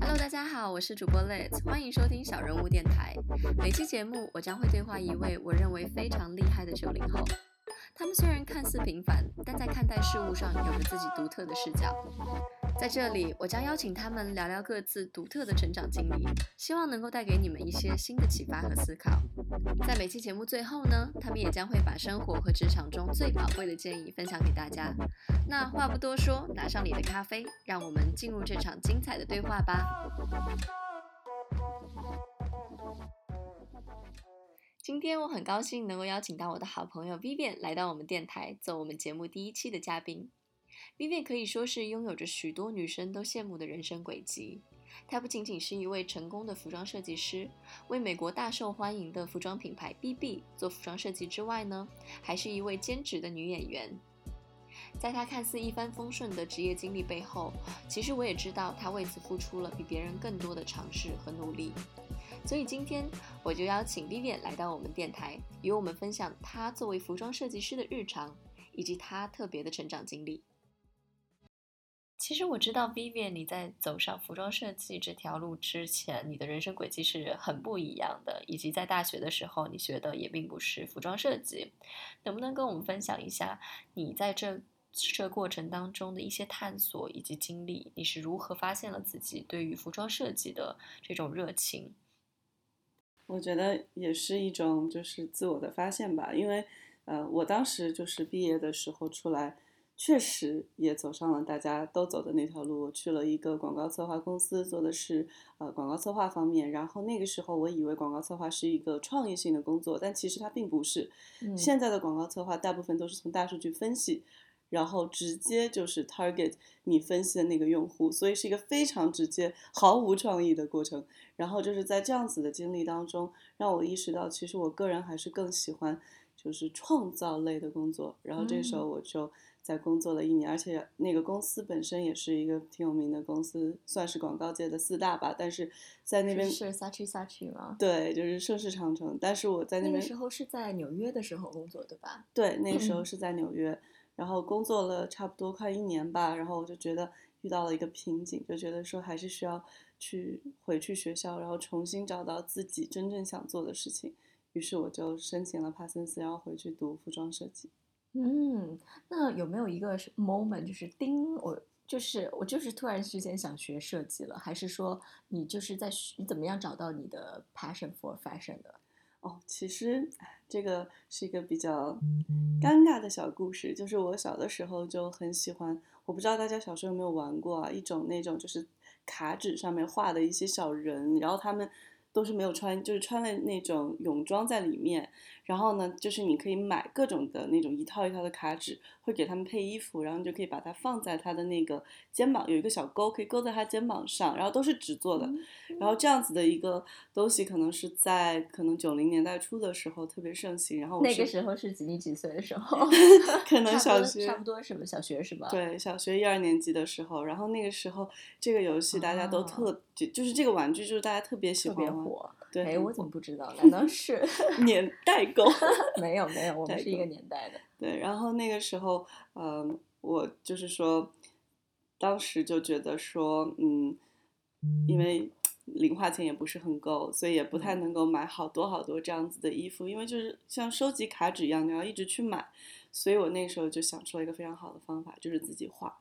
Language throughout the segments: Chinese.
Hello，大家好，我是主播 Let，欢迎收听小人物电台。每期节目，我将会对话一位我认为非常厉害的九零后。他们虽然看似平凡，但在看待事物上有着自己独特的视角。在这里，我将邀请他们聊聊各自独特的成长经历，希望能够带给你们一些新的启发和思考。在每期节目最后呢，他们也将会把生活和职场中最宝贵的建议分享给大家。那话不多说，拿上你的咖啡，让我们进入这场精彩的对话吧。今天我很高兴能够邀请到我的好朋友 Vivian 来到我们电台，做我们节目第一期的嘉宾。Vivian 可以说是拥有着许多女生都羡慕的人生轨迹。她不仅仅是一位成功的服装设计师，为美国大受欢迎的服装品牌 BB 做服装设计之外呢，还是一位兼职的女演员。在她看似一帆风顺的职业经历背后，其实我也知道她为此付出了比别人更多的尝试和努力。所以今天我就邀请 Vivian 来到我们电台，与我们分享她作为服装设计师的日常，以及她特别的成长经历。其实我知道，Vivian，你在走上服装设计这条路之前，你的人生轨迹是很不一样的，以及在大学的时候，你学的也并不是服装设计。能不能跟我们分享一下你在这这过程当中的一些探索以及经历？你是如何发现了自己对于服装设计的这种热情？我觉得也是一种就是自我的发现吧，因为呃，我当时就是毕业的时候出来。确实也走上了大家都走的那条路。我去了一个广告策划公司，做的是呃广告策划方面。然后那个时候我以为广告策划是一个创意性的工作，但其实它并不是。现在的广告策划大部分都是从大数据分析，然后直接就是 target 你分析的那个用户，所以是一个非常直接、毫无创意的过程。然后就是在这样子的经历当中，让我意识到，其实我个人还是更喜欢就是创造类的工作。然后这时候我就。在工作了一年，而且那个公司本身也是一个挺有名的公司，算是广告界的四大吧。但是在那边是 Sachi Sachi 吗？对，就是盛世长城。但是我在那边那个时候是在纽约的时候工作，对吧？对，那个时候 是在纽约，然后工作了差不多快一年吧。然后我就觉得遇到了一个瓶颈，就觉得说还是需要去回去学校，然后重新找到自己真正想做的事情。于是我就申请了帕森斯，然后回去读服装设计。嗯，那有没有一个 moment 就是叮我，就是我就是突然之间想学设计了，还是说你就是在你怎么样找到你的 passion for fashion 的？哦，其实这个是一个比较尴尬的小故事，就是我小的时候就很喜欢，我不知道大家小时候有没有玩过啊，一种那种就是卡纸上面画的一些小人，然后他们。都是没有穿，就是穿了那种泳装在里面。然后呢，就是你可以买各种的那种一套一套的卡纸，会给他们配衣服，然后你就可以把它放在他的那个肩膀，有一个小钩，可以勾在他肩膀上。然后都是纸做的。然后这样子的一个东西，可能是在可能九零年代初的时候特别盛行。然后那个时候是几你几岁的时候？可能小学差不多是吧？小学是吧？对，小学一二年级的时候。然后那个时候这个游戏大家都特就就是这个玩具就是大家特别喜欢。火，对，哎，我怎么不知道？难道是 年 代沟？没有没有，我们是一个年代的。对，然后那个时候，嗯，我就是说，当时就觉得说，嗯，因为零花钱也不是很够，所以也不太能够买好多好多这样子的衣服，因为就是像收集卡纸一样，你要一直去买，所以我那时候就想出了一个非常好的方法，就是自己画。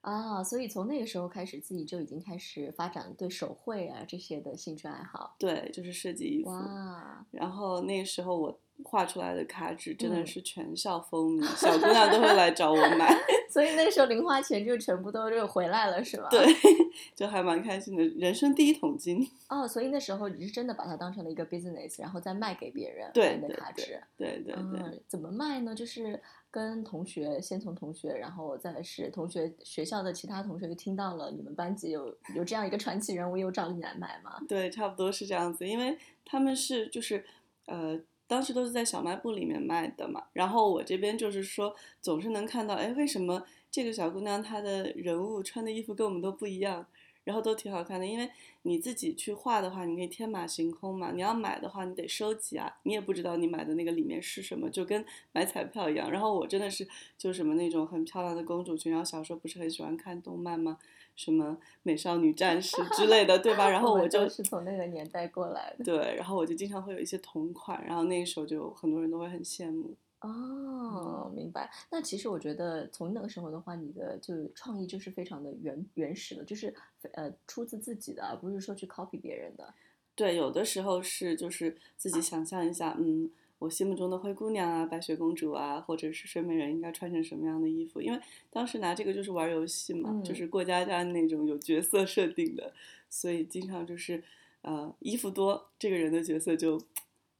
啊，所以从那个时候开始，自己就已经开始发展对手绘啊这些的兴趣爱好。对，就是设计衣服。哇！然后那个时候我画出来的卡纸真的是全校风靡，小姑娘都会来找我买。所以那时候零花钱就全部都就回来了，是吧？对，就还蛮开心的，人生第一桶金。哦，所以那时候你是真的把它当成了一个 business，然后再卖给别人对的卡纸。对对对。怎么卖呢？就是跟同学，先从同学，然后再是同学学校的其他同学就听到了你们班级有有这样一个传奇人物，又找你来买吗？对，差不多是这样子，因为他们是就是呃。当时都是在小卖部里面卖的嘛，然后我这边就是说，总是能看到，哎，为什么这个小姑娘她的人物穿的衣服跟我们都不一样？然后都挺好看的。因为你自己去画的话，你可以天马行空嘛；你要买的话，你得收集啊，你也不知道你买的那个里面是什么，就跟买彩票一样。然后我真的是就什么那种很漂亮的公主裙，然后小时候不是很喜欢看动漫吗？什么美少女战士之类的，对吧？然 后我就是从那个年代过来的。对，然后我就经常会有一些同款，然后那个时候就很多人都会很羡慕。哦，明白。那其实我觉得从那个时候的话，你的就是创意就是非常的原原始的，就是呃出自自己的，而不是说去 copy 别人的。对，有的时候是就是自己想象一下，嗯。我心目中的灰姑娘啊，白雪公主啊，或者是睡美人应该穿成什么样的衣服？因为当时拿这个就是玩游戏嘛，就是过家家那种有角色设定的，所以经常就是，呃，衣服多，这个人的角色就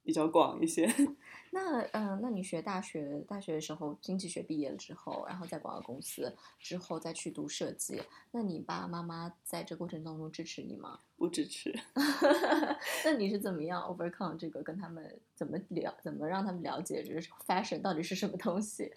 比较广一些。那嗯，那你学大学大学的时候，经济学毕业了之后，然后在广告公司之后再去读设计，那你爸爸妈妈在这过程当中支持你吗？不支持。那你是怎么样 overcome 这个？跟他们怎么了？怎么让他们了解这是 fashion 到底是什么东西？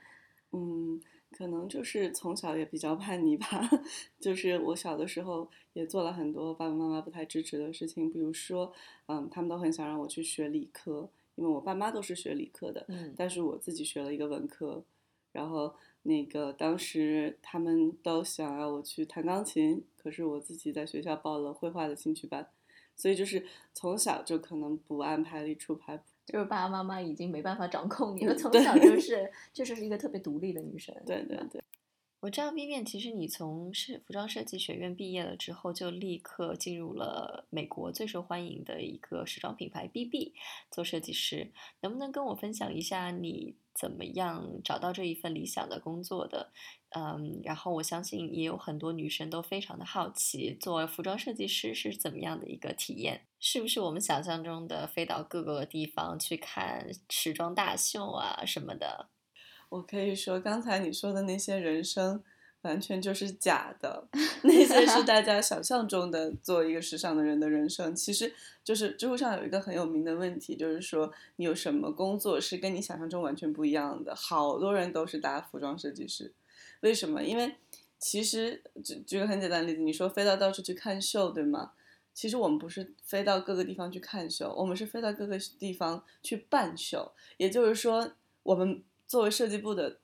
嗯，可能就是从小也比较叛逆吧。就是我小的时候也做了很多爸爸妈妈不太支持的事情，比如说，嗯，他们都很想让我去学理科。因为我爸妈都是学理科的，嗯，但是我自己学了一个文科，然后那个当时他们都想要我去弹钢琴，可是我自己在学校报了绘画的兴趣班，所以就是从小就可能不按牌理出牌，就是爸爸妈妈已经没办法掌控你了，从小就是就是一个特别独立的女生，对对对。我知道 bba 其实你从设服装设计学院毕业了之后，就立刻进入了美国最受欢迎的一个时装品牌 BB 做设计师。能不能跟我分享一下你怎么样找到这一份理想的工作的？嗯，然后我相信也有很多女生都非常的好奇，做服装设计师是怎么样的一个体验？是不是我们想象中的飞到各个地方去看时装大秀啊什么的？我可以说，刚才你说的那些人生，完全就是假的。那些是大家想象中的做一个时尚的人的人生。其实，就是知乎上有一个很有名的问题，就是说你有什么工作是跟你想象中完全不一样的？好多人都是打服装设计师，为什么？因为其实举举个很简单的例子，你说飞到到处去看秀，对吗？其实我们不是飞到各个地方去看秀，我们是飞到各个地方去办秀。也就是说，我们。作为设计部的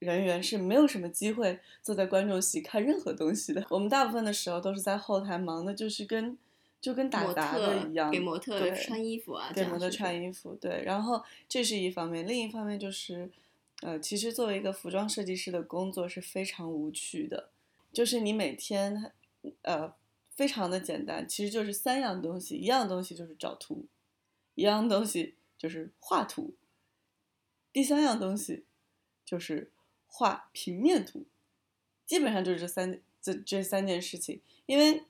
人员是没有什么机会坐在观众席看任何东西的。我们大部分的时候都是在后台忙的，就是跟就跟打杂的一样，给模特穿衣服啊，给模特穿衣服。对，然后这是一方面，另一方面就是，呃，其实作为一个服装设计师的工作是非常无趣的，就是你每天，呃，非常的简单，其实就是三样东西，一样东西就是找图，一样东西就是画图。第三样东西就是画平面图，基本上就是这三这这三件事情。因为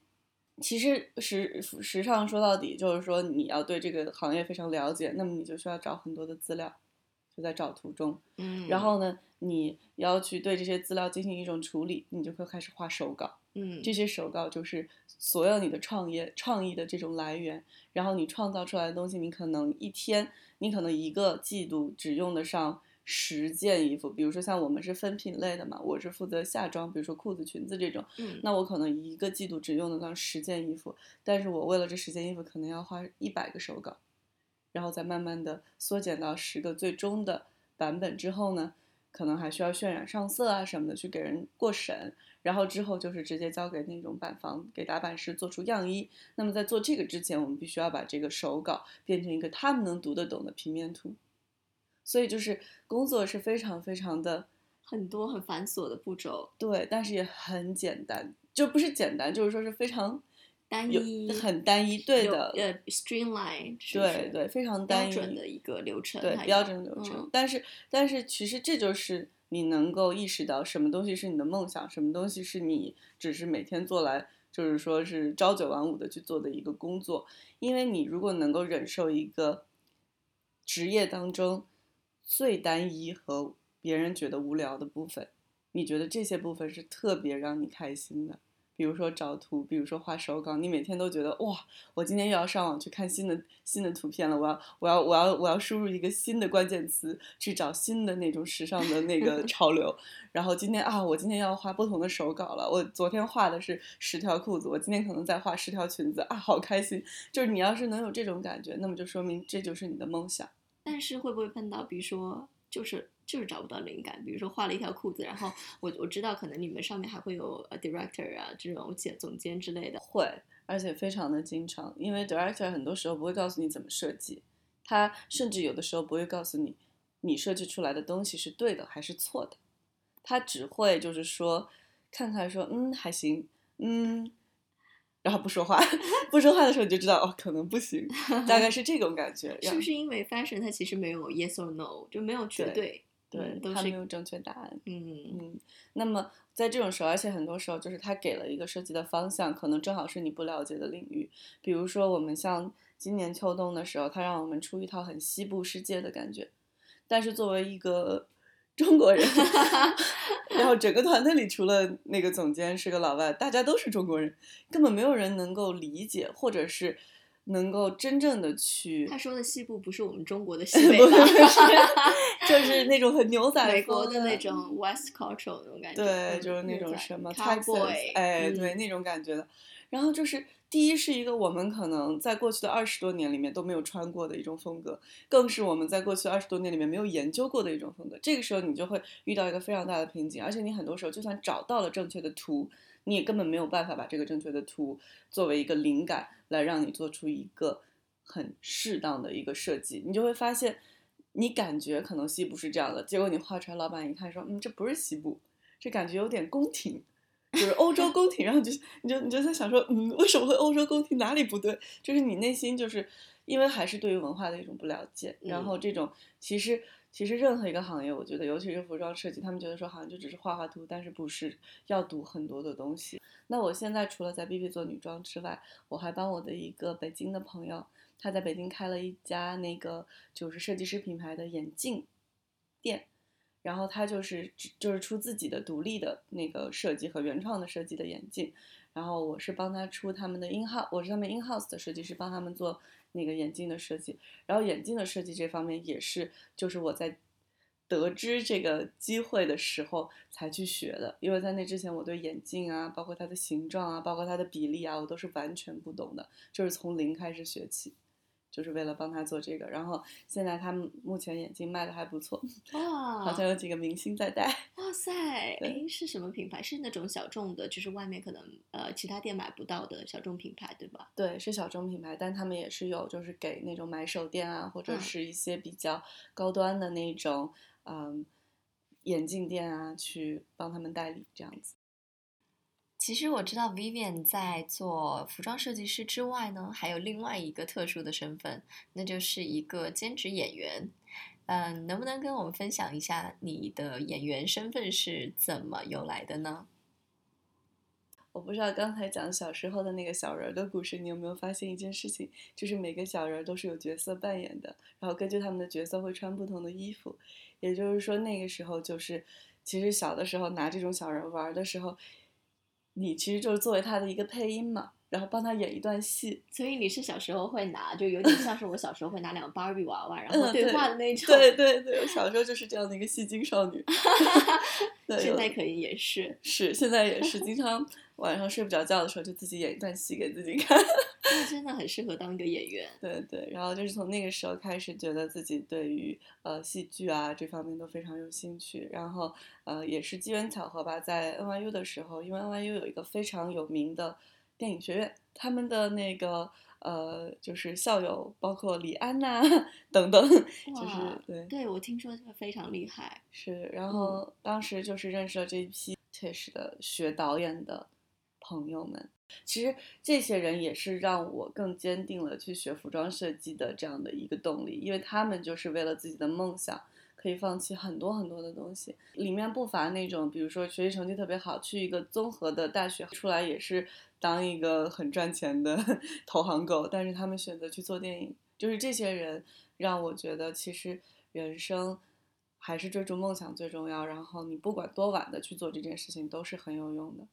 其实时时尚说到底就是说你要对这个行业非常了解，那么你就需要找很多的资料，就在找图中。嗯，然后呢，你要去对这些资料进行一种处理，你就会开始画手稿。嗯，这些手稿就是所有你的创业创意的这种来源。然后你创造出来的东西，你可能一天。你可能一个季度只用得上十件衣服，比如说像我们是分品类的嘛，我是负责夏装，比如说裤子、裙子这种，嗯，那我可能一个季度只用得上十件衣服，但是我为了这十件衣服，可能要花一百个手稿，然后再慢慢的缩减到十个最终的版本之后呢，可能还需要渲染上色啊什么的去给人过审。然后之后就是直接交给那种板房，给打版师做出样衣。那么在做这个之前，我们必须要把这个手稿变成一个他们能读得懂的平面图。所以就是工作是非常非常的很多很繁琐的步骤。对，但是也很简单，就不是简单，就是说是非常单一，很单一。对的，呃，streamline。对对，非常单一的一个流程。对，标准流程。但是但是其实这就是。你能够意识到什么东西是你的梦想，什么东西是你只是每天做来，就是说是朝九晚五的去做的一个工作。因为你如果能够忍受一个职业当中最单一和别人觉得无聊的部分，你觉得这些部分是特别让你开心的。比如说找图，比如说画手稿，你每天都觉得哇，我今天又要上网去看新的新的图片了，我要我要我要我要输入一个新的关键词去找新的那种时尚的那个潮流。然后今天啊，我今天要画不同的手稿了。我昨天画的是十条裤子，我今天可能在画十条裙子啊，好开心！就是你要是能有这种感觉，那么就说明这就是你的梦想。但是会不会碰到，比如说就是就是找不到灵感？比如说画了一条裤子，然后我我知道可能你们上面还会有呃 director 啊这种监总监之类的。会，而且非常的经常，因为 director 很多时候不会告诉你怎么设计，他甚至有的时候不会告诉你你设计出来的东西是对的还是错的。他只会就是说，看看说，嗯，还行，嗯，然后不说话，不说话的时候你就知道，哦，可能不行，大概是这种感觉。是不是因为 fashion 它其实没有 yes or no，就没有绝对，对，都是没有正确答案。嗯嗯。那么在这种时候，而且很多时候就是他给了一个设计的方向，可能正好是你不了解的领域。比如说我们像今年秋冬的时候，他让我们出一套很西部世界的感觉，但是作为一个。中国人，然后整个团队里除了那个总监是个老外，大家都是中国人，根本没有人能够理解，或者是能够真正的去。他说的西部不是我们中国的西 北吧？就是那种很牛 仔美国的那种 West Cultural 那种感觉。对，就是那种什么 Cowboy，哎，对那种感觉的。然后就是。第一是一个我们可能在过去的二十多年里面都没有穿过的一种风格，更是我们在过去二十多年里面没有研究过的一种风格。这个时候你就会遇到一个非常大的瓶颈，而且你很多时候就算找到了正确的图，你也根本没有办法把这个正确的图作为一个灵感来让你做出一个很适当的一个设计。你就会发现，你感觉可能西部是这样的，结果你画出来，老板一看说，嗯，这不是西部，这感觉有点宫廷。就是欧洲宫廷，然后就你就你就在想说，嗯，为什么会欧洲宫廷哪里不对？就是你内心就是因为还是对于文化的一种不了解，然后这种其实其实任何一个行业，我觉得尤其是服装设计，他们觉得说好像就只是画画图，但是不是要读很多的东西。那我现在除了在 B B 做女装之外，我还帮我的一个北京的朋友，他在北京开了一家那个就是设计师品牌的眼镜店。然后他就是就是出自己的独立的那个设计和原创的设计的眼镜，然后我是帮他出他们的 in house，我是他们 in house 的设计师，帮他们做那个眼镜的设计。然后眼镜的设计这方面也是，就是我在得知这个机会的时候才去学的，因为在那之前我对眼镜啊，包括它的形状啊，包括它的比例啊，我都是完全不懂的，就是从零开始学起。就是为了帮他做这个，然后现在他们目前眼镜卖的还不错，哇，好像有几个明星在戴。哇塞，哎，是什么品牌？是那种小众的，就是外面可能呃其他店买不到的小众品牌，对吧？对，是小众品牌，但他们也是有，就是给那种买手店啊，或者是一些比较高端的那种嗯眼镜店啊，去帮他们代理这样子。其实我知道 Vivian 在做服装设计师之外呢，还有另外一个特殊的身份，那就是一个兼职演员。嗯，能不能跟我们分享一下你的演员身份是怎么由来的呢？我不知道刚才讲小时候的那个小人的故事，你有没有发现一件事情，就是每个小人都是有角色扮演的，然后根据他们的角色会穿不同的衣服。也就是说，那个时候就是其实小的时候拿这种小人玩的时候。你其实就是作为他的一个配音嘛，然后帮他演一段戏。所以你是小时候会拿，就有点像是我小时候会拿两个芭比娃娃，然后对话的那种。对对对，我小时候就是这样的一个戏精少女。现在可以也是。是，现在也是，经常晚上睡不着觉的时候就自己演一段戏给自己看。那 真的很适合当一个演员。对对，然后就是从那个时候开始，觉得自己对于呃戏剧啊这方面都非常有兴趣。然后呃也是机缘巧合吧，在 NYU 的时候，因为 NYU 有一个非常有名的电影学院，他们的那个呃就是校友包括李安呐等等，就是对对我听说非常厉害。是，然后当时就是认识了这一批确实的学导演的朋友们。其实这些人也是让我更坚定了去学服装设计的这样的一个动力，因为他们就是为了自己的梦想，可以放弃很多很多的东西。里面不乏那种，比如说学习成绩特别好，去一个综合的大学出来也是当一个很赚钱的 投行狗，但是他们选择去做电影。就是这些人让我觉得，其实人生还是追逐梦想最重要。然后你不管多晚的去做这件事情，都是很有用的。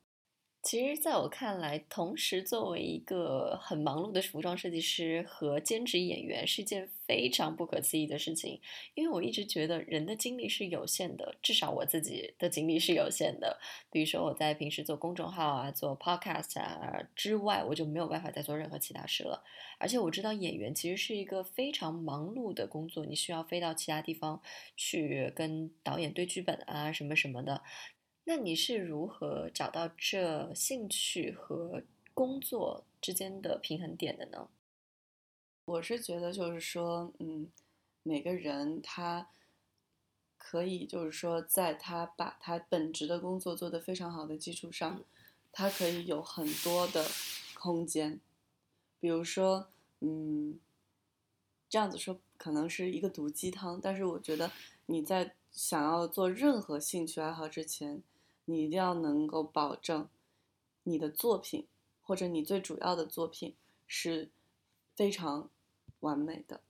其实，在我看来，同时作为一个很忙碌的服装设计师和兼职演员是件非常不可思议的事情。因为我一直觉得人的精力是有限的，至少我自己的精力是有限的。比如说我在平时做公众号啊、做 podcast 啊之外，我就没有办法再做任何其他事了。而且我知道演员其实是一个非常忙碌的工作，你需要飞到其他地方去跟导演对剧本啊什么什么的。那你是如何找到这兴趣和工作之间的平衡点的呢？我是觉得，就是说，嗯，每个人他可以，就是说，在他把他本职的工作做得非常好的基础上，他可以有很多的空间。比如说，嗯，这样子说可能是一个毒鸡汤，但是我觉得你在想要做任何兴趣爱好之前。你一定要能够保证，你的作品或者你最主要的作品是非常完美的，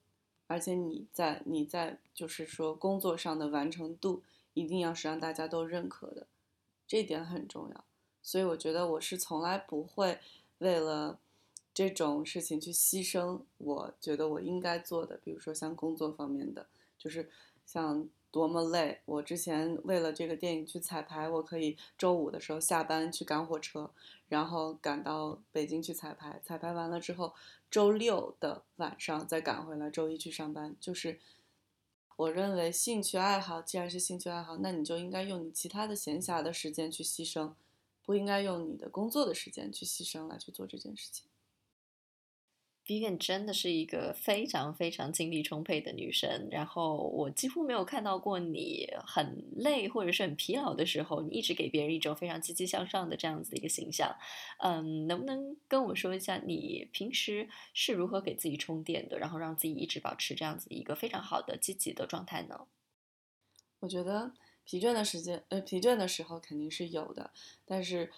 而且你在你在就是说工作上的完成度一定要是让大家都认可的，这点很重要。所以我觉得我是从来不会为了这种事情去牺牲我觉得我应该做的，比如说像工作方面的，就是像。多么累！我之前为了这个电影去彩排，我可以周五的时候下班去赶火车，然后赶到北京去彩排。彩排完了之后，周六的晚上再赶回来，周一去上班。就是我认为兴趣爱好既然是兴趣爱好，那你就应该用你其他的闲暇的时间去牺牲，不应该用你的工作的时间去牺牲来去做这件事情。Vivian 真的是一个非常非常精力充沛的女生，然后我几乎没有看到过你很累或者是很疲劳的时候，你一直给别人一种非常积极向上的这样子的一个形象。嗯，能不能跟我说一下你平时是如何给自己充电的，然后让自己一直保持这样子一个非常好的积极的状态呢？我觉得疲倦的时间，呃，疲倦的时候肯定是有的，但是。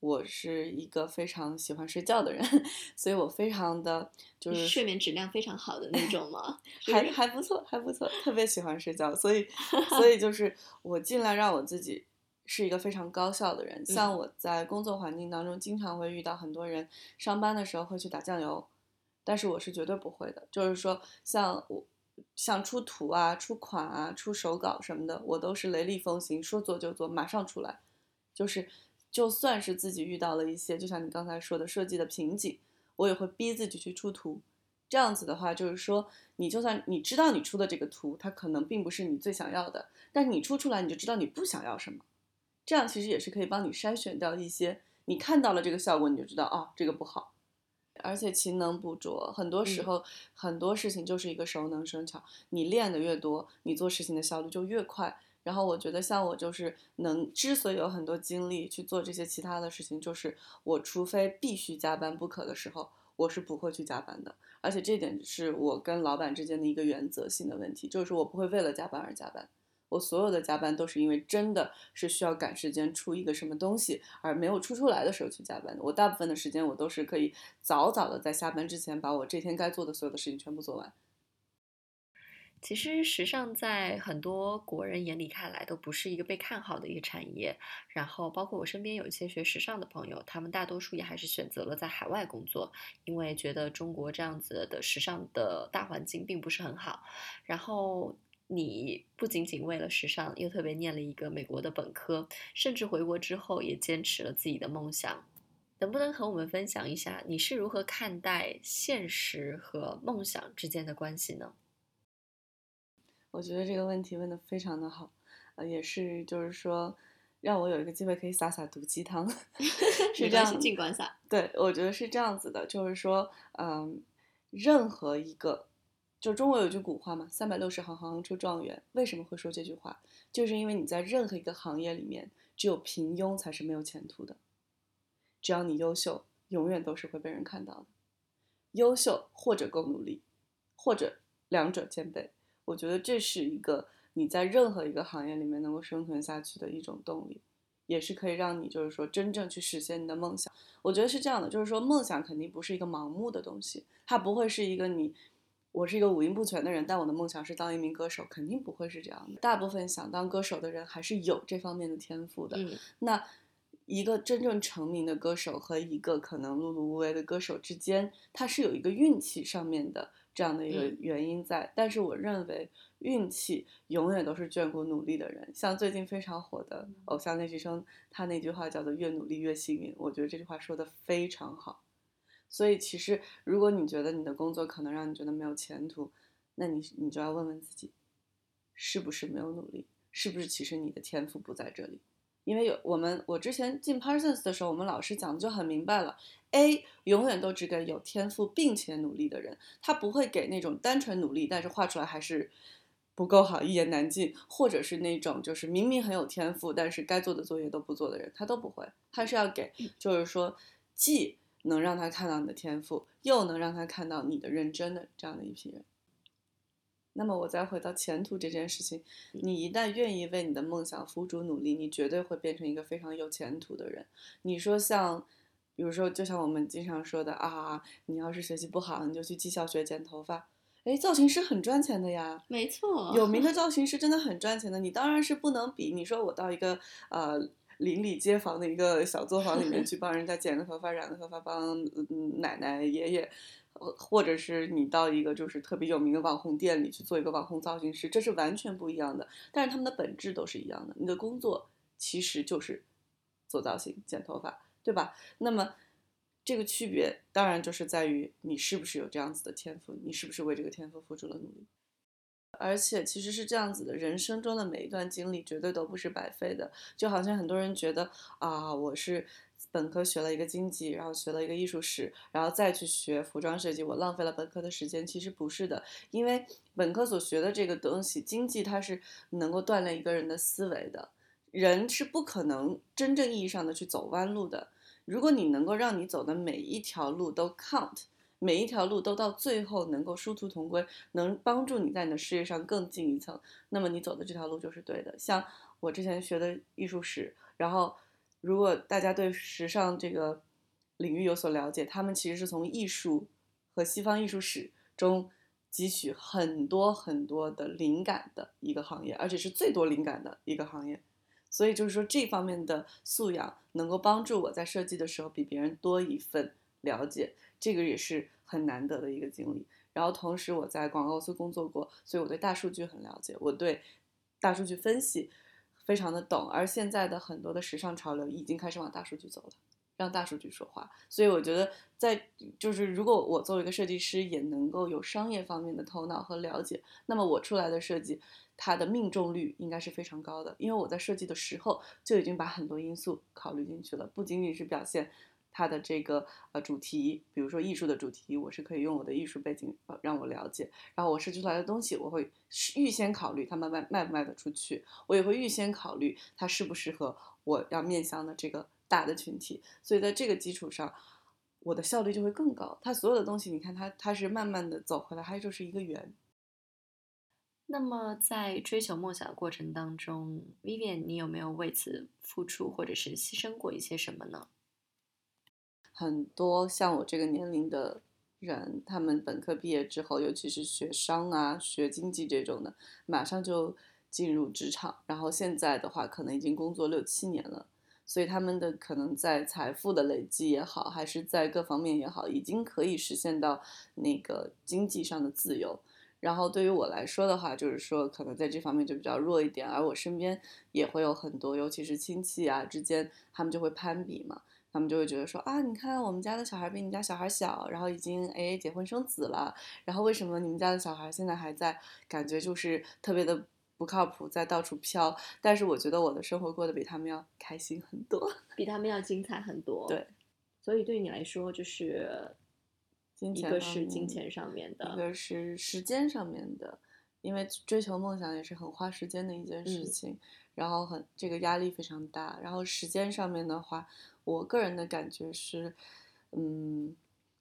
我是一个非常喜欢睡觉的人，所以我非常的就是睡眠质量非常好的那 种吗？还还不错，还不错，特别喜欢睡觉，所以 所以就是我尽量让我自己是一个非常高效的人。像我在工作环境当中，经常会遇到很多人上班的时候会去打酱油，但是我是绝对不会的。就是说，像我像出图啊、出款啊、出手稿什么的，我都是雷厉风行，说做就做，马上出来，就是。就算是自己遇到了一些，就像你刚才说的设计的瓶颈，我也会逼自己去出图。这样子的话，就是说，你就算你知道你出的这个图，它可能并不是你最想要的，但是你出出来，你就知道你不想要什么。这样其实也是可以帮你筛选掉一些，你看到了这个效果，你就知道哦，这个不好。而且勤能补拙，很多时候很多事情就是一个熟能生巧，你练的越多，你做事情的效率就越快。然后我觉得，像我就是能之所以有很多精力去做这些其他的事情，就是我除非必须加班不可的时候，我是不会去加班的。而且这点是我跟老板之间的一个原则性的问题，就是我不会为了加班而加班。我所有的加班都是因为真的是需要赶时间出一个什么东西，而没有出出来的时候去加班。我大部分的时间我都是可以早早的在下班之前把我这天该做的所有的事情全部做完。其实时尚在很多国人眼里看来都不是一个被看好的一个产业，然后包括我身边有一些学时尚的朋友，他们大多数也还是选择了在海外工作，因为觉得中国这样子的时尚的大环境并不是很好。然后你不仅仅为了时尚，又特别念了一个美国的本科，甚至回国之后也坚持了自己的梦想。能不能和我们分享一下你是如何看待现实和梦想之间的关系呢？我觉得这个问题问的非常的好，呃，也是就是说，让我有一个机会可以撒撒毒鸡汤，是这样，尽管撒。对，我觉得是这样子的，就是说，嗯，任何一个，就中国有句古话嘛，“三百六十行，行行出状元”。为什么会说这句话？就是因为你在任何一个行业里面，只有平庸才是没有前途的。只要你优秀，永远都是会被人看到的。优秀或者够努力，或者两者兼备。我觉得这是一个你在任何一个行业里面能够生存下去的一种动力，也是可以让你就是说真正去实现你的梦想。我觉得是这样的，就是说梦想肯定不是一个盲目的东西，它不会是一个你，我是一个五音不全的人，但我的梦想是当一名歌手，肯定不会是这样的。大部分想当歌手的人还是有这方面的天赋的。那一个真正成名的歌手和一个可能碌碌无为的歌手之间，他是有一个运气上面的这样的一个嗯原因在。但是我认为运气永远都是眷顾努力的人。像最近非常火的偶像练习生，他那句话叫做“越努力越幸运”，我觉得这句话说的非常好。所以其实，如果你觉得你的工作可能让你觉得没有前途，那你你就要问问自己，是不是没有努力？是不是其实你的天赋不在这里？因为有我们，我之前进 Parsons 的时候，我们老师讲的就很明白了，A 永远都只给有天赋并且努力的人，他不会给那种单纯努力但是画出来还是不够好，一言难尽，或者是那种就是明明很有天赋，但是该做的作业都不做的人，他都不会，他是要给，就是说既能让他看到你的天赋，又能让他看到你的认真的这样的一批人。那么我再回到前途这件事情，你一旦愿意为你的梦想付出努力，你绝对会变成一个非常有前途的人。你说像，比如说，就像我们经常说的啊，你要是学习不好，你就去技校学剪头发。哎，造型师很赚钱的呀，没错，有名的造型师真的很赚钱的。你当然是不能比，你说我到一个呃邻里街坊的一个小作坊里面去帮人家剪个头发、染个头发，帮嗯奶奶爷爷。或者是你到一个就是特别有名的网红店里去做一个网红造型师，这是完全不一样的。但是他们的本质都是一样的，你的工作其实就是做造型、剪头发，对吧？那么这个区别当然就是在于你是不是有这样子的天赋，你是不是为这个天赋付出了努力。而且其实是这样子的，人生中的每一段经历绝对都不是白费的。就好像很多人觉得啊，我是本科学了一个经济，然后学了一个艺术史，然后再去学服装设计，我浪费了本科的时间。其实不是的，因为本科所学的这个东西，经济它是能够锻炼一个人的思维的。人是不可能真正意义上的去走弯路的。如果你能够让你走的每一条路都 count。每一条路都到最后能够殊途同归，能帮助你在你的事业上更进一层，那么你走的这条路就是对的。像我之前学的艺术史，然后如果大家对时尚这个领域有所了解，他们其实是从艺术和西方艺术史中汲取很多很多的灵感的一个行业，而且是最多灵感的一个行业。所以就是说这方面的素养能够帮助我在设计的时候比别人多一份了解。这个也是很难得的一个经历。然后同时我在广告公司工作过，所以我对大数据很了解，我对大数据分析非常的懂。而现在的很多的时尚潮流已经开始往大数据走了，让大数据说话。所以我觉得，在就是如果我作为一个设计师也能够有商业方面的头脑和了解，那么我出来的设计它的命中率应该是非常高的，因为我在设计的时候就已经把很多因素考虑进去了，不仅仅是表现。它的这个呃主题，比如说艺术的主题，我是可以用我的艺术背景呃让我了解，然后我设计出来的东西，我会预先考虑它卖卖卖不卖得出去，我也会预先考虑它适不适合我要面向的这个大的群体，所以在这个基础上，我的效率就会更高。它所有的东西，你看它它是慢慢的走回来，它就是一个圆。那么在追求梦想的过程当中，Vivian，你有没有为此付出或者是牺牲过一些什么呢？很多像我这个年龄的人，他们本科毕业之后，尤其是学商啊、学经济这种的，马上就进入职场，然后现在的话，可能已经工作六七年了，所以他们的可能在财富的累积也好，还是在各方面也好，已经可以实现到那个经济上的自由。然后对于我来说的话，就是说可能在这方面就比较弱一点，而我身边也会有很多，尤其是亲戚啊之间，他们就会攀比嘛。他们就会觉得说啊，你看我们家的小孩比你家小孩小，然后已经哎结婚生子了，然后为什么你们家的小孩现在还在，感觉就是特别的不靠谱，在到处飘。但是我觉得我的生活过得比他们要开心很多，比他们要精彩很多。对，所以对你来说，就是金钱一个是金钱上面的一的，个是时间上面的，因为追求梦想也是很花时间的一件事嗯情，然后很这个压力非常大。然后时间上面的话，我个人的感觉是，嗯，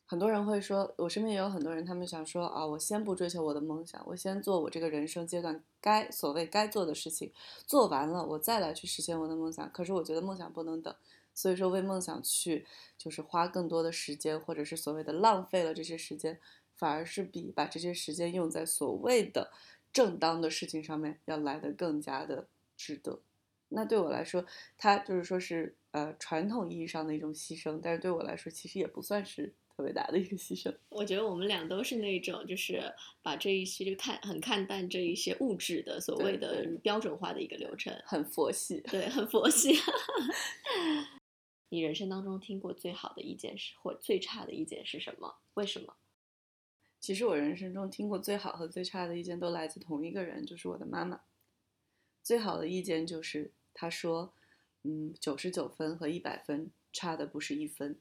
很多人会说，我身边也有很多人，他们想说啊，我先不追求我的梦想，我先做我这个人生阶段该所谓该做的事情，做完了我再来去实现我的梦想。可是我觉得梦想不能等。所以说，为梦想去就是花更多的时间，或者是所谓的浪费了这些时间，反而是比把这些时间用在所谓的正当的事情上面要来的更加的值得。那对我来说，它就是说是呃传统意义上的一种牺牲，但是对我来说，其实也不算是特别大的一个牺牲。我觉得我们俩都是那种，就是把这一些就看很看淡这一些物质的所谓的标准化的一个流程，很佛系，对，很佛系。你人生当中听过最好的一件事，或最差的一件是什么？为什么？其实我人生中听过最好和最差的意见都来自同一个人，就是我的妈妈。最好的意见就是他说：“嗯，九十九分和一百分差的不是一分，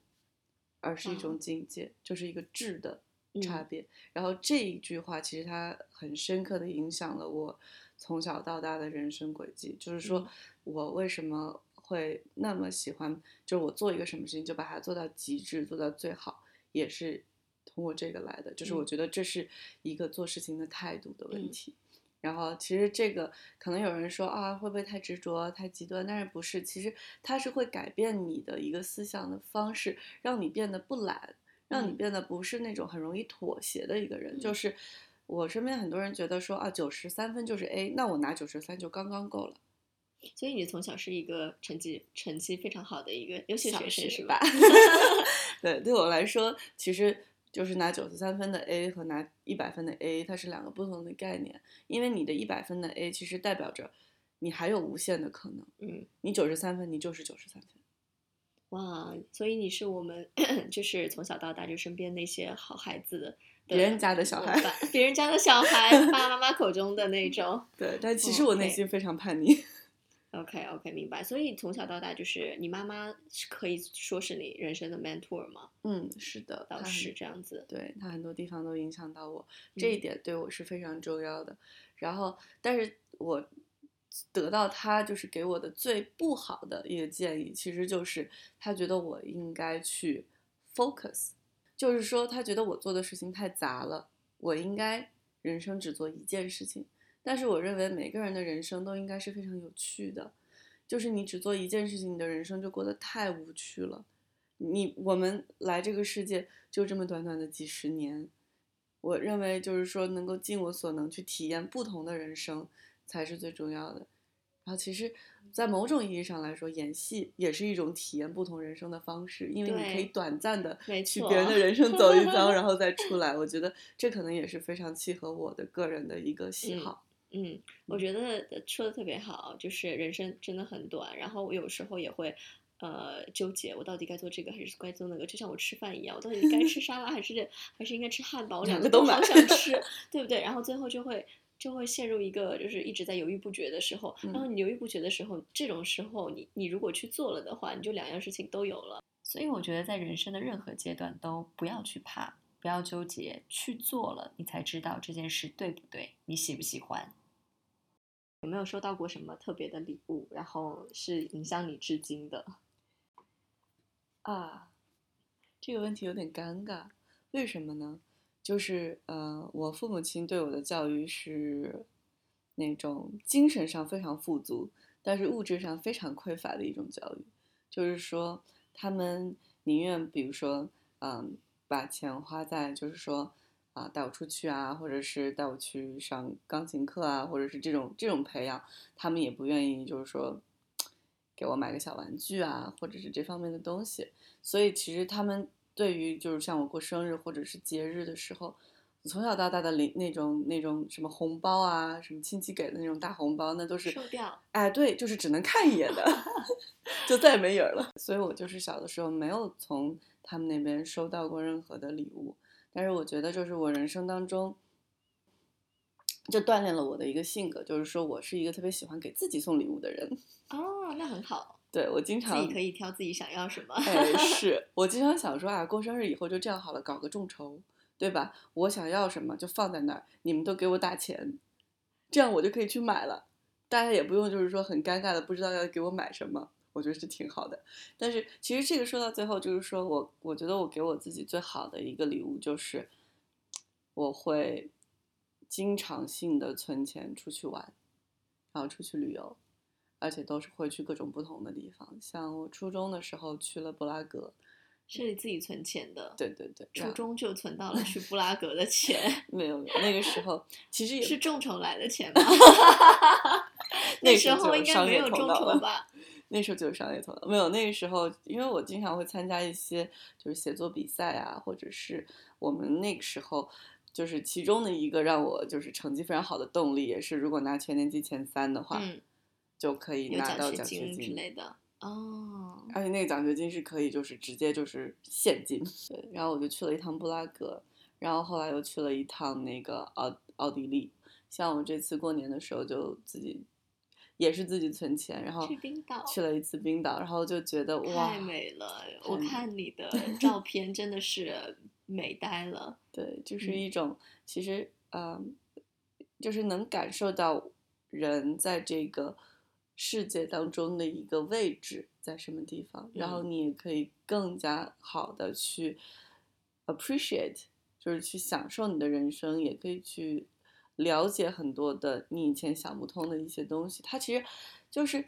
而是一种境界，就是一个质的差别。”然后这一句话其实它很深刻的影响了我从小到大的人生轨迹。就是说我为什么会那么喜欢，就是我做一个什么事情就把它做到极致，做到最好，也是。通过这个来的，就是我觉得这是一个做事情的态度的问题。然后其实这个可能有人说啊，会不会太执着、太极端？但是不是，其实它是会改变你的一个思想的方式，让你变得不懒，让你变得不是那种很容易妥协的一个人。就是我身边很多人觉得说啊，九十三分就是 A，那我拿九十三就刚刚够了。所以你从小是一个成绩成绩非常好的一个优秀学生，是吧？对，对我来说，其实。就是拿九十三分的 A 和拿一百分的 A，它是两个不同的概念。因为你的一百分的 A 其实代表着你还有无限的可能。嗯，你九十三分，你就是九十三分。哇，所以你是我们 就是从小到大就身边那些好孩子的别人家的小孩，别人家的小孩，爸爸妈妈口中的那种。对，但其实我内心非常叛逆。OK OK，明白。所以从小到大，就是你妈妈是可以说是你人生的 mentor 吗？嗯，是的，导师这样子。对他很多地方都影响到我，这一点对我是非常重要的。然后，但是我得到他就是给我的最不好的一个建议，其实就是他觉得我应该去 focus，就是说他觉得我做的事情太杂了，我应该人生只做一件事情。但是我认为每个人的人生都应该是非常有趣的，就是你只做一件事情，你的人生就过得太无趣了。你我们来这个世界就这么短短的几十年，我认为就是说能够尽我所能去体验不同的人生才是最重要的。然后其实，在某种意义上来说，演戏也是一种体验不同人生的方式，因为你可以短暂的去别人的人生走一遭，然后再出来。我觉得这可能也是非常契合我的个人的一个喜好。嗯，我觉得说的特别好，就是人生真的很短，然后我有时候也会，呃，纠结我到底该做这个还是该做那个，就像我吃饭一样，我到底该吃沙拉还是还是应该吃汉堡，两个都好想 吃，对不对？然后最后就会就会陷入一个就是一直在犹豫不决的时候，然后你犹豫不决的时候，这种时候你你如果去做了的话，你就两样事情都有了。所以我觉得在人生的任何阶段都不要去怕。不要纠结，去做了，你才知道这件事对不对，你喜不喜欢？有没有收到过什么特别的礼物，然后是影响你至今的？啊，这个问题有点尴尬，为什么呢？就是呃，我父母亲对我的教育是那种精神上非常富足，但是物质上非常匮乏的一种教育，就是说他们宁愿比如说嗯。把钱花在就是说，啊，带我出去啊，或者是带我去上钢琴课啊，或者是这种这种培养，他们也不愿意就是说，给我买个小玩具啊，或者是这方面的东西。所以其实他们对于就是像我过生日或者是节日的时候，从小到大的零那种那种什么红包啊，什么亲戚给的那种大红包，那都是收掉。哎，对，就是只能看一眼的，就再也没影儿了。所以我就是小的时候没有从。他们那边收到过任何的礼物，但是我觉得就是我人生当中，就锻炼了我的一个性格，就是说我是一个特别喜欢给自己送礼物的人。哦，那很好。对我经常自己可以挑自己想要什么。哎，是我经常想说啊，过生日以后就这样好了，搞个众筹，对吧？我想要什么就放在那儿，你们都给我打钱，这样我就可以去买了，大家也不用就是说很尴尬的不知道要给我买什么。我觉得是挺好的，但是其实这个说到最后，就是说我我觉得我给我自己最好的一个礼物就是，我会经常性的存钱出去玩，然后出去旅游，而且都是会去各种不同的地方。像我初中的时候去了布拉格，是你自己存钱的？对对对，初中就存到了去布 拉格的钱？没有，那个时候 其实也是众筹来的钱吧？那时候应该没有众？筹吧？那时候就有商业头脑，没有那个时候，因为我经常会参加一些就是写作比赛啊，或者是我们那个时候就是其中的一个让我就是成绩非常好的动力，也是如果拿全年级前三的话，嗯，就可以拿到奖学金之类的。哦，而且那个奖学金是可以就是直接就是现金，对，然后我就去了一趟布拉格，然后后来又去了一趟那个奥奥地利，像我这次过年的时候就自己也是自己存钱，然后去冰岛去了一次冰岛，然后就觉得哇太，美了！我看你的照 片真的是美呆了。对，就是嗯一种其实嗯，就是能感受到人在这个世界当中的一个位置在什么地方，然后嗯你也可以更加好的去 appreciate，就是去享受你的人生，也可以去了解很多的你以前想不通的一些东西。它其实就是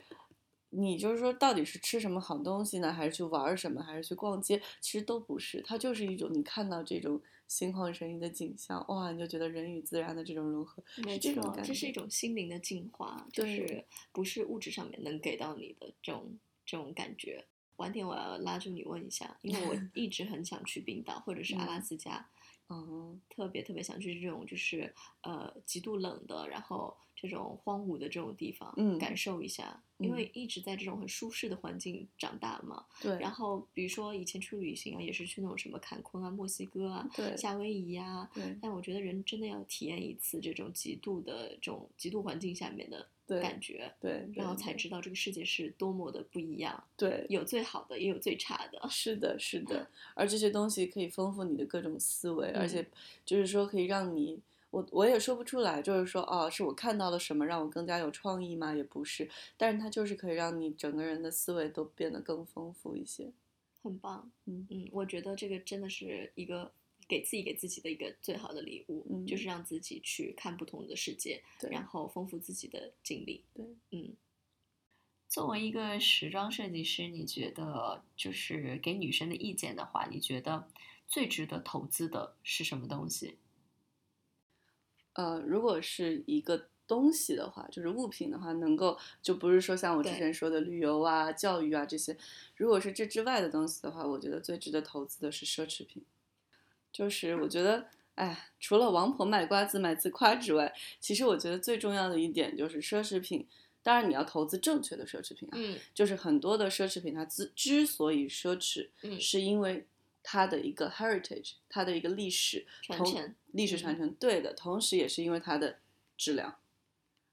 你就是说到底是吃什么好东西呢，还是去玩什么，还是去逛街，其实都不是，它就是一种你看到这种心旷神怡的景象，哇，你就觉得人与自然的这种融合，没是这种，感觉这是一种心灵的净化，就对。是不是物质上面能给到你的这种这种感觉。晚点我要拉住你问一下，因为我 一直很想去冰岛或者是阿拉嗯斯加，嗯，特别特别想去这种就是呃极度冷的，然后这种荒芜的这种地方，嗯。感受一下。因为一直在这种很舒适的环境长大嘛，对，然后比如说以前去旅行啊，也是去那种什么坎昆啊、墨西哥啊、对。夏威夷啊，对。但我觉得人真的要体验一次这种极度的这种极度环境下面的对感觉，对，然后才知道这个世界是多么的不一样，对，有最好的，也有最差的。是的，是的，而这些东西可以丰富你的各种思维，而嗯且就是说可以让你，我我也说不出来，就是说哦，是我看到了什么让我更加有创意吗？也不是，但是它就是可以让你整个人的思维都变得更丰富一些。很棒，嗯嗯，我觉得这个真的是一个给自己给自己的一个最好的礼物，嗯就是让自己去看不同的世界，对然后丰富自己的经历。对，嗯。作为一个时装设计师，你觉得就是给女生的意见的话，你觉得最值得投资的是什么东西？呃，如果是一个东西的话，就是物品的话，能够就不是说像我之前说的旅游啊、教育啊这些，如果是这之外的东西的话，我觉得最值得投资的是奢侈品。就是我觉得，哎，除了王婆卖瓜自卖自夸之外，其实我觉得最重要的一点就是奢侈品。当然，你要投资正确的奢侈品啊，嗯就是很多的奢侈品，它之之所以奢侈，嗯是因为它的一个 heritage，它的一个历史同传承嗯历史传承对的，同时也是因为它的质量。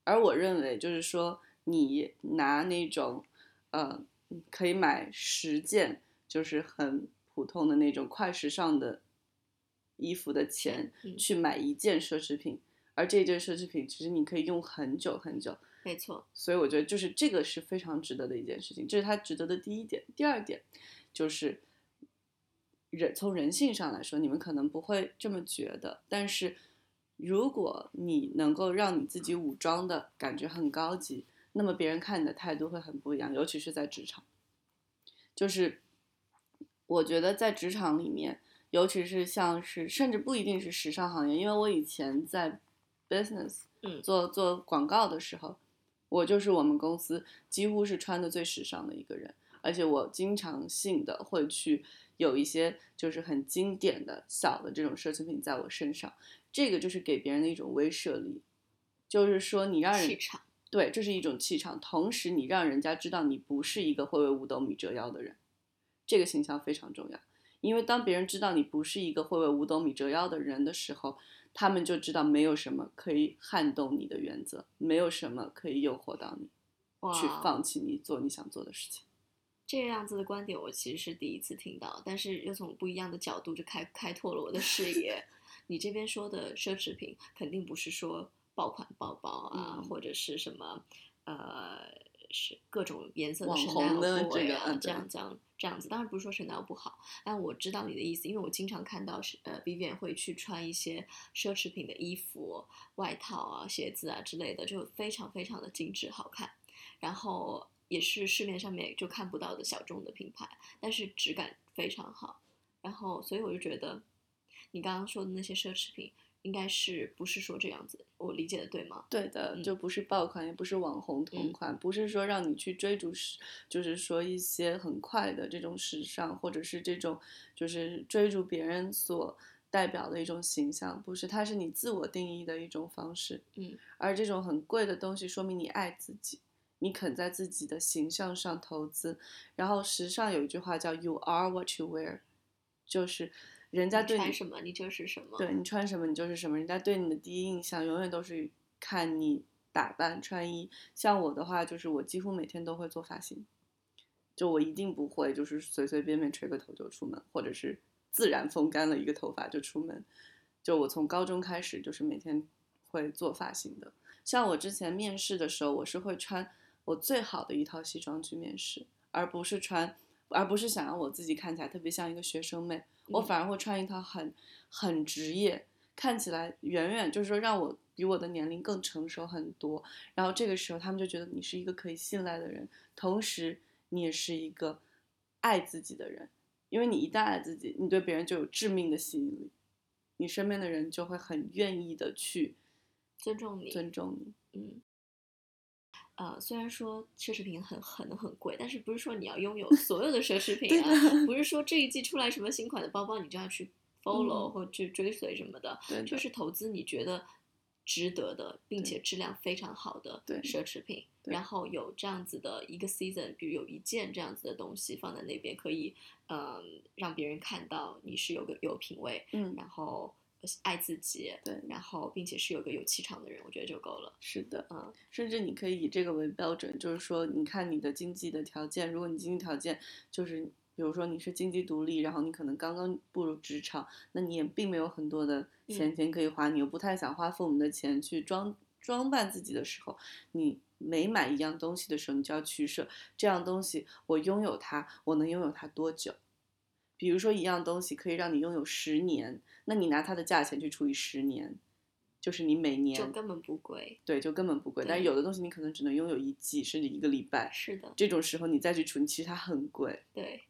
而我认为，就是说，你拿那种，呃，可以买十件，就是很普通的那种快时尚的衣服的钱，嗯去买一件奢侈品，而这件奢侈品其实你可以用很久很久。没错，所以我觉得就是这个是非常值得的一件事情，这是它值得的第一点。第二点就是人从人性上来说，你们可能不会这么觉得，但是如果你能够让你自己武装的感觉很高级，那么别人看你的态度会很不一样，尤其是在职场。就是我觉得在职场里面，尤其是像是甚至不一定是时尚行业，因为我以前在 business 嗯做做广告的时候，我就是我们公司几乎是穿的最时尚的一个人，而且我经常性的会去有一些就是很经典的小的这种奢侈品在我身上，这个就是给别人的一种威慑力，就是说你让人气场，对，这是一种气场，同时你让人家知道你不是一个会为五斗米折腰的人，这个形象非常重要。因为当别人知道你不是一个会为五斗米折腰的人的时候，他们就知道没有什么可以撼动你的原则，没有什么可以诱惑到你去，放弃你做你想做的事情。这样子的观点，我其实是第一次听到，但是又从不一样的角度就开开拓了我的视野。你这边说的奢侈品，肯定不是说爆款包包啊，嗯或者是什么呃，是各种颜色的网 Chanel 红的这这样这样这样子。当然不是说 Chanel 不好，但我知道你的意思，因为我经常看到是呃 Vivian 会去穿一些奢侈品的衣服、外套啊、鞋子啊之类的，就非常非常的精致好看。然后也是市面上面就看不到的小众的品牌，但是质感非常好。然后，所以我就觉得，你刚刚说的那些奢侈品，应该是不是说这样子？我理解的对吗？对的，嗯就不是爆款，也不是网红同嗯款，不是说让你去追逐时，就是说一些很快的这种时尚，或者是这种就是追逐别人所代表的一种形象，不是，它是你自我定义的一种方式。嗯，而这种很贵的东西，说明你爱自己，你肯在自己的形象上投资。然后时尚有一句话叫 “You are what you wear”，就是人家你对你穿什么，你就是什么。对你穿什么，你就是什么。人家对你的第一印象永远都是看你打扮穿衣。像我的话，就是我几乎每天都会做发型，就我一定不会就是随随便便吹个头就出门，或者是自然风干了一个头发就出门。就我从高中开始就是每天会做发型的。像我之前面试的时候，我是会穿我最好的一套西装去面试，而不是穿，而不是想让我自己看起来特别像一个学生妹。我嗯反而会穿一套很很职业，看起来远远就是说让我比我的年龄更成熟很多。然后这个时候他们就觉得你是一个可以信赖的人，同时你也是一个爱自己的人，因为你一旦爱自己，你对别人就有致命的吸引力，你身边的人就会很愿意的去尊重你。尊重你。嗯。呃，虽然说奢侈品很很很贵，但是不是说你要拥有 所有的奢侈品啊？不是说这一季出来什么新款的包包，你就要去 follow 嗯或去追随什么的。对的就是投资你觉得值得的，并且质量非常好的奢侈品，然后有这样子的一个 season，比如有一件这样子的东西放在那边，可以嗯让别人看到你是有个有品味，嗯，然后爱自己，对然后并且是有个有气场的人，我觉得就够了。是的，嗯，甚至你可以以这个为标准，就是说，你看你的经济的条件，如果你经济条件就是，比如说你是经济独立，然后你可能刚刚步入职场，那你也并没有很多的闲钱可以花，你又不太想花父母的钱去装装扮自己的时候，你每买一样东西的时候，你就要取舍，这样东西我拥有它，我能拥有它多久？比如说一样东西可以让你拥有十年，那你拿它的价钱去除以十年，就是你每年就根本不贵。对，就根本不贵。但是有的东西你可能只能拥有一季，甚至一个礼拜。是的，这种时候你再去存，其实它很贵。对。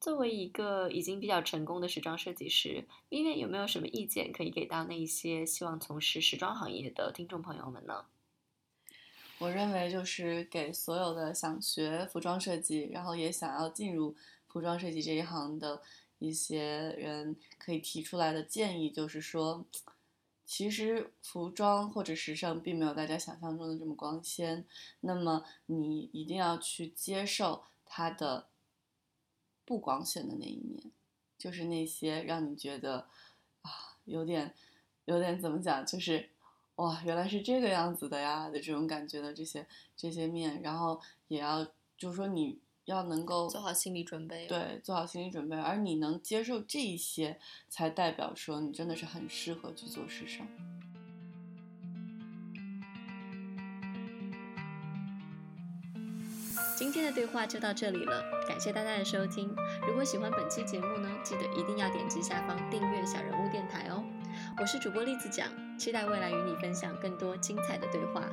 作为一个已经比较成功的时装设计师，Vivian 有没有什么意见可以给到那一些希望从事时装行业的听众朋友们呢？我认为就是给所有的想学服装设计，然后也想要进入服装设计这一行的一些人，可以提出来的建议就是说，其实服装或者时尚并没有大家想象中的这么光鲜。那么你一定要去接受它的不光鲜的那一面，就是那些让你觉得啊有点有点怎么讲，就是。哇，原来是这个样子的呀的这种感觉的这些这些面，然后也要就是说你要能够做好心理准备。，对做好心理准备，而你能接受这一些，才代表说你真的是很适合去做时尚。今天的对话就到这里了，感谢大家的收听。如果喜欢本期节目呢，记得一定要点击下方订阅小人物电台哦。我是主播栗子讲，期待未来与你分享更多精彩的对话。